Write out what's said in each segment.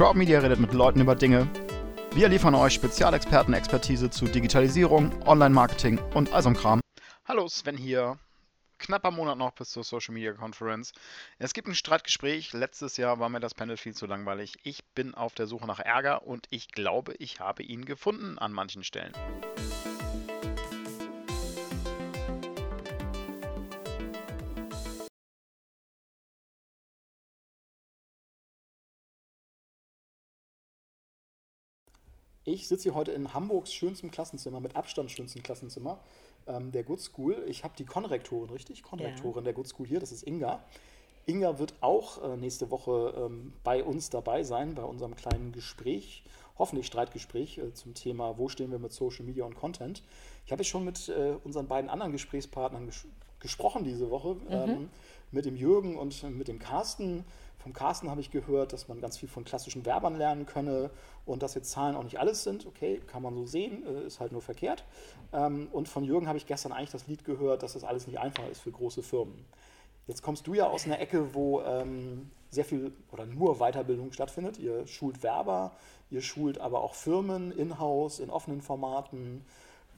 Crowd Media redet mit Leuten über Dinge. Wir liefern euch Spezialexperten-Expertise zu Digitalisierung, Online-Marketing und all so Kram. Hallo, Sven hier. Knapper Monat noch bis zur Social Media Conference. Es gibt ein Streitgespräch. Letztes Jahr war mir das Panel viel zu langweilig. Ich bin auf der Suche nach Ärger und ich glaube, ich habe ihn gefunden an manchen Stellen. Ich sitze hier heute in Hamburgs schönstem Klassenzimmer, mit Abstand schönsten Klassenzimmer ähm, der Good School. Ich habe die Konrektorin, richtig? Konrektorin ja. der Good School hier, das ist Inga. Inga wird auch äh, nächste Woche ähm, bei uns dabei sein, bei unserem kleinen Gespräch, hoffentlich Streitgespräch äh, zum Thema, wo stehen wir mit Social Media und Content. Ich habe schon mit äh, unseren beiden anderen Gesprächspartnern ges gesprochen diese Woche, mhm. ähm, mit dem Jürgen und mit dem Carsten. Vom Carsten habe ich gehört, dass man ganz viel von klassischen Werbern lernen könne und dass jetzt Zahlen auch nicht alles sind. Okay, kann man so sehen, äh, ist halt nur verkehrt. Ähm, und von Jürgen habe ich gestern eigentlich das Lied gehört, dass das alles nicht einfach ist für große Firmen. Jetzt kommst du ja aus einer Ecke, wo ähm, sehr viel oder nur Weiterbildung stattfindet. Ihr schult Werber, ihr schult aber auch Firmen in-house, in offenen Formaten.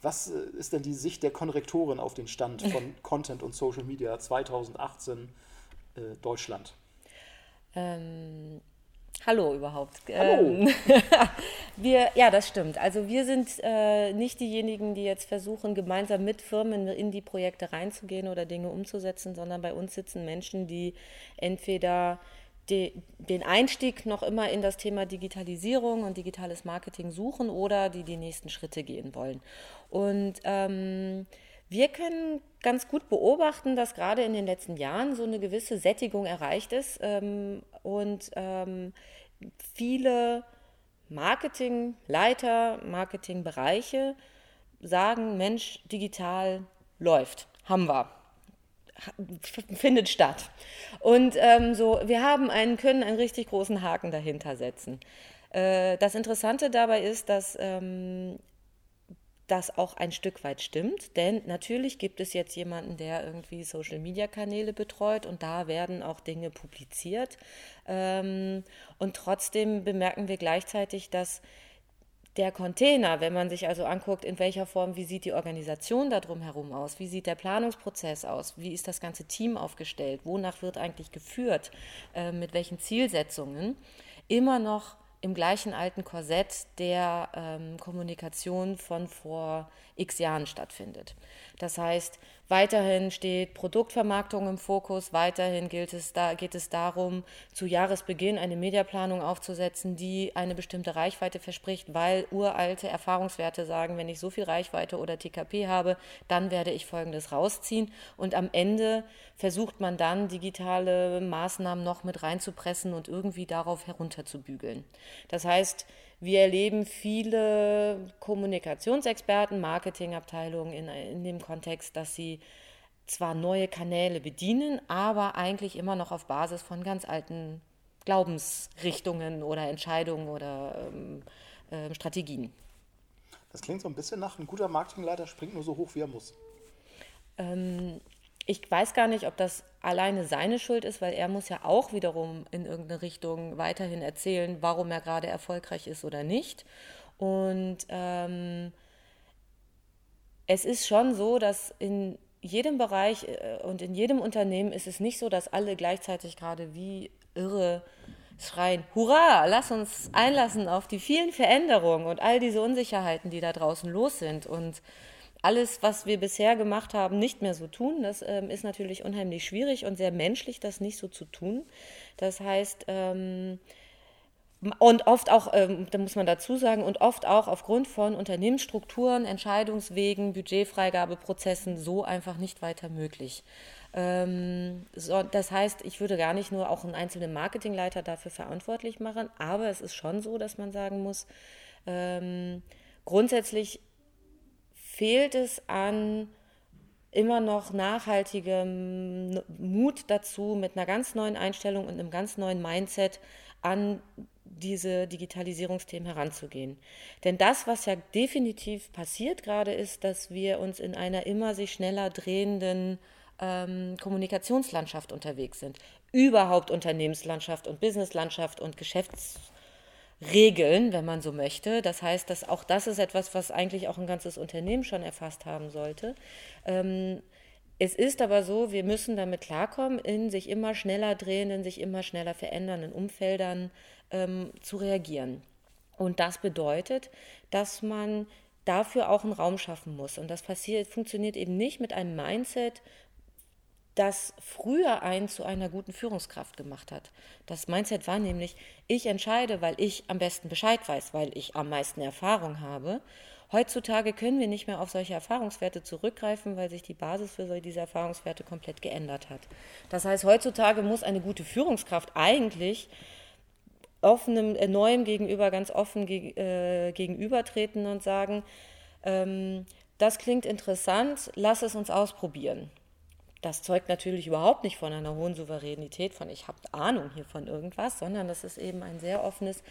Was äh, ist denn die Sicht der Konrektorin auf den Stand von Content und Social Media 2018 äh, Deutschland? Ähm, hallo überhaupt. Hallo. Ähm, wir, ja, das stimmt. Also wir sind äh, nicht diejenigen, die jetzt versuchen, gemeinsam mit Firmen in die Projekte reinzugehen oder Dinge umzusetzen, sondern bei uns sitzen Menschen, die entweder die, den Einstieg noch immer in das Thema Digitalisierung und digitales Marketing suchen oder die die nächsten Schritte gehen wollen. Und ähm, wir können ganz gut beobachten, dass gerade in den letzten Jahren so eine gewisse Sättigung erreicht ist ähm, und ähm, viele Marketingleiter, Marketingbereiche sagen, Mensch, digital läuft, haben wir findet statt. Und ähm, so, wir haben einen, können einen richtig großen Haken dahinter setzen. Äh, das Interessante dabei ist, dass ähm, das auch ein Stück weit stimmt, denn natürlich gibt es jetzt jemanden, der irgendwie Social-Media-Kanäle betreut und da werden auch Dinge publiziert. Ähm, und trotzdem bemerken wir gleichzeitig, dass der Container, wenn man sich also anguckt, in welcher Form, wie sieht die Organisation da drumherum aus, wie sieht der Planungsprozess aus, wie ist das ganze Team aufgestellt, wonach wird eigentlich geführt, äh, mit welchen Zielsetzungen, immer noch im gleichen alten Korsett der ähm, Kommunikation von vor x Jahren stattfindet. Das heißt, Weiterhin steht Produktvermarktung im Fokus. Weiterhin gilt es da, geht es darum, zu Jahresbeginn eine Mediaplanung aufzusetzen, die eine bestimmte Reichweite verspricht, weil uralte Erfahrungswerte sagen, wenn ich so viel Reichweite oder TKP habe, dann werde ich Folgendes rausziehen. Und am Ende versucht man dann, digitale Maßnahmen noch mit reinzupressen und irgendwie darauf herunterzubügeln. Das heißt, wir erleben viele Kommunikationsexperten, Marketingabteilungen in, in dem Kontext, dass sie zwar neue Kanäle bedienen, aber eigentlich immer noch auf Basis von ganz alten Glaubensrichtungen oder Entscheidungen oder ähm, äh, Strategien. Das klingt so ein bisschen nach, ein guter Marketingleiter springt nur so hoch, wie er muss. Ähm, ich weiß gar nicht, ob das alleine seine Schuld ist, weil er muss ja auch wiederum in irgendeine Richtung weiterhin erzählen, warum er gerade erfolgreich ist oder nicht. Und ähm, es ist schon so, dass in jedem Bereich äh, und in jedem Unternehmen ist es nicht so, dass alle gleichzeitig gerade wie irre schreien, hurra, lass uns einlassen auf die vielen Veränderungen und all diese Unsicherheiten, die da draußen los sind. Und alles, was wir bisher gemacht haben, nicht mehr so tun. Das ähm, ist natürlich unheimlich schwierig und sehr menschlich, das nicht so zu tun. Das heißt, ähm, und oft auch, ähm, da muss man dazu sagen, und oft auch aufgrund von Unternehmensstrukturen, Entscheidungswegen, Budgetfreigabeprozessen so einfach nicht weiter möglich. Ähm, so, das heißt, ich würde gar nicht nur auch einen einzelnen Marketingleiter dafür verantwortlich machen, aber es ist schon so, dass man sagen muss, ähm, grundsätzlich fehlt es an immer noch nachhaltigem Mut dazu, mit einer ganz neuen Einstellung und einem ganz neuen Mindset an diese Digitalisierungsthemen heranzugehen. Denn das, was ja definitiv passiert gerade, ist, dass wir uns in einer immer sich schneller drehenden ähm, Kommunikationslandschaft unterwegs sind. Überhaupt Unternehmenslandschaft und Businesslandschaft und Geschäfts regeln, wenn man so möchte. Das heißt, dass auch das ist etwas, was eigentlich auch ein ganzes Unternehmen schon erfasst haben sollte. Ähm, es ist aber so, wir müssen damit klarkommen, in sich immer schneller drehenden, sich immer schneller verändernden Umfeldern ähm, zu reagieren. Und das bedeutet, dass man dafür auch einen Raum schaffen muss. Und das passiert, funktioniert eben nicht mit einem Mindset, das früher einen zu einer guten Führungskraft gemacht hat. Das Mindset war nämlich, ich entscheide, weil ich am besten Bescheid weiß, weil ich am meisten Erfahrung habe. Heutzutage können wir nicht mehr auf solche Erfahrungswerte zurückgreifen, weil sich die Basis für diese Erfahrungswerte komplett geändert hat. Das heißt, heutzutage muss eine gute Führungskraft eigentlich offenem, äh, neuem Gegenüber ganz offen ge äh, gegenübertreten und sagen, ähm, das klingt interessant, lass es uns ausprobieren. Das zeugt natürlich überhaupt nicht von einer hohen Souveränität, von ich habe Ahnung hier von irgendwas, sondern das ist eben ein sehr offenes,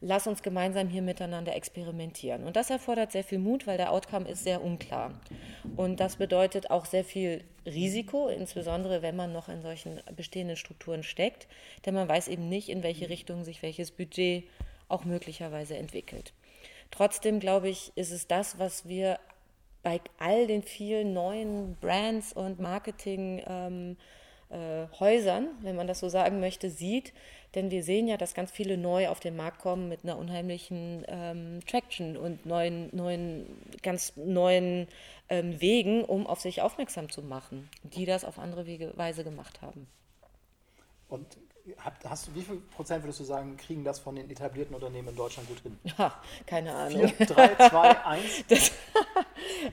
lass uns gemeinsam hier miteinander experimentieren. Und das erfordert sehr viel Mut, weil der Outcome ist sehr unklar. Und das bedeutet auch sehr viel Risiko, insbesondere wenn man noch in solchen bestehenden Strukturen steckt, denn man weiß eben nicht, in welche Richtung sich welches Budget auch möglicherweise entwickelt. Trotzdem glaube ich, ist es das, was wir bei all den vielen neuen Brands und Marketinghäusern, ähm, äh, wenn man das so sagen möchte, sieht. Denn wir sehen ja, dass ganz viele neu auf den Markt kommen mit einer unheimlichen ähm, Traction und neuen, neuen, ganz neuen ähm, Wegen, um auf sich aufmerksam zu machen, die das auf andere Wege, Weise gemacht haben. Und hast du, wie viel Prozent würdest du sagen, kriegen das von den etablierten Unternehmen in Deutschland gut hin? Ja, keine Ahnung. 4, 3, 2, 1? Das,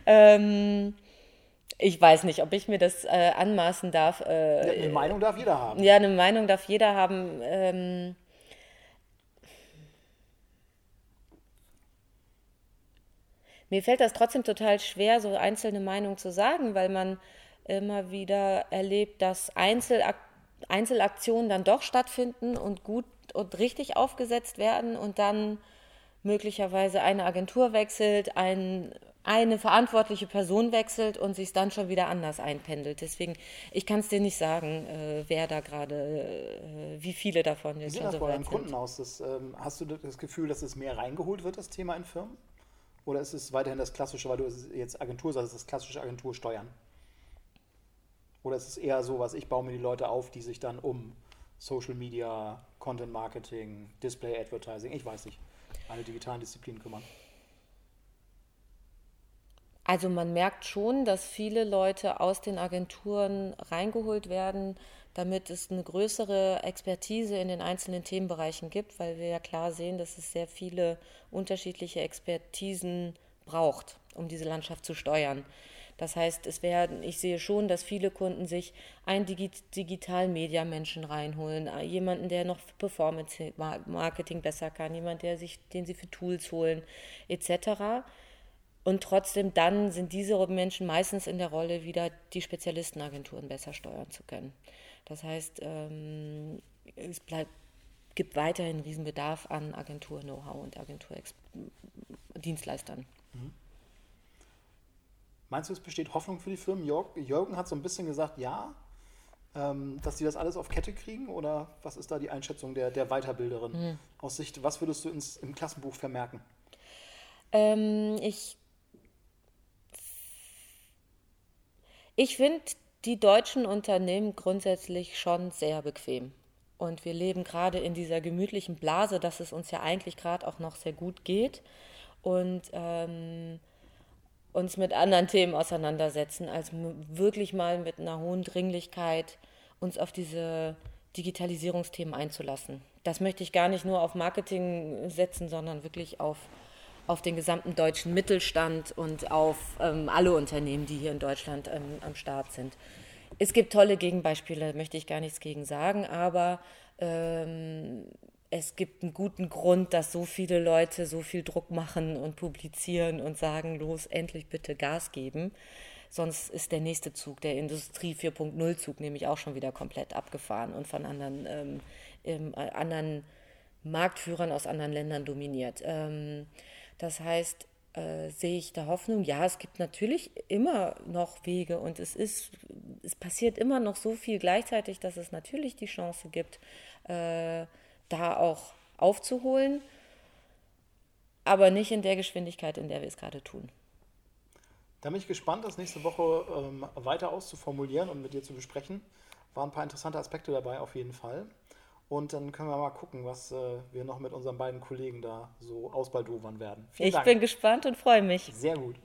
ähm, ich weiß nicht, ob ich mir das äh, anmaßen darf. Äh, ja, eine Meinung darf jeder haben. Ja, eine Meinung darf jeder haben. Ähm, mir fällt das trotzdem total schwer, so einzelne Meinungen zu sagen, weil man immer wieder erlebt, dass Einzelak Einzelaktionen dann doch stattfinden und gut und richtig aufgesetzt werden und dann möglicherweise eine Agentur wechselt, ein eine verantwortliche Person wechselt und sich dann schon wieder anders einpendelt. Deswegen, ich kann es dir nicht sagen, äh, wer da gerade, äh, wie viele davon jetzt schon so weit sind. Kunden aus? Das, ähm, hast du das Gefühl, dass es mehr reingeholt wird, das Thema in Firmen? Oder ist es weiterhin das klassische, weil du jetzt Agentur sagst, das klassische Agentursteuern? Oder ist es eher so, was ich baue mir die Leute auf, die sich dann um Social Media, Content Marketing, Display Advertising, ich weiß nicht, alle digitalen Disziplinen kümmern? Also man merkt schon, dass viele Leute aus den Agenturen reingeholt werden, damit es eine größere Expertise in den einzelnen Themenbereichen gibt, weil wir ja klar sehen, dass es sehr viele unterschiedliche Expertisen braucht, um diese Landschaft zu steuern. Das heißt, es werden, ich sehe schon, dass viele Kunden sich einen Digi digitalen Media-Menschen reinholen, jemanden, der noch Performance-Marketing besser kann, jemand, der sich, den sie für Tools holen, etc. Und trotzdem dann sind diese Menschen meistens in der Rolle, wieder die Spezialistenagenturen besser steuern zu können. Das heißt, ähm, es bleibt, gibt weiterhin Riesenbedarf an Agentur-Know-how und Agenturdienstleistern. Mhm. Meinst du, es besteht Hoffnung für die Firmen? Jürgen hat so ein bisschen gesagt, ja, ähm, dass die das alles auf Kette kriegen? Oder was ist da die Einschätzung der, der Weiterbilderin mhm. aus Sicht? Was würdest du ins, im Klassenbuch vermerken? Ähm, ich Ich finde die deutschen Unternehmen grundsätzlich schon sehr bequem. Und wir leben gerade in dieser gemütlichen Blase, dass es uns ja eigentlich gerade auch noch sehr gut geht und ähm, uns mit anderen Themen auseinandersetzen, als wirklich mal mit einer hohen Dringlichkeit uns auf diese Digitalisierungsthemen einzulassen. Das möchte ich gar nicht nur auf Marketing setzen, sondern wirklich auf auf den gesamten deutschen Mittelstand und auf ähm, alle Unternehmen, die hier in Deutschland ähm, am Start sind. Es gibt tolle Gegenbeispiele, möchte ich gar nichts gegen sagen, aber ähm, es gibt einen guten Grund, dass so viele Leute so viel Druck machen und publizieren und sagen, los, endlich bitte Gas geben. Sonst ist der nächste Zug, der Industrie 4.0 Zug, nämlich auch schon wieder komplett abgefahren und von anderen, ähm, äh, anderen Marktführern aus anderen Ländern dominiert. Das heißt, äh, sehe ich da Hoffnung? Ja, es gibt natürlich immer noch Wege und es ist, es passiert immer noch so viel gleichzeitig, dass es natürlich die Chance gibt, äh, da auch aufzuholen. aber nicht in der Geschwindigkeit, in der wir es gerade tun. Da bin ich gespannt, das nächste Woche ähm, weiter auszuformulieren und mit dir zu besprechen. Waren ein paar interessante Aspekte dabei auf jeden Fall. Und dann können wir mal gucken, was äh, wir noch mit unseren beiden Kollegen da so ausbaldowern werden. Vielen ich Dank. bin gespannt und freue mich. Sehr gut.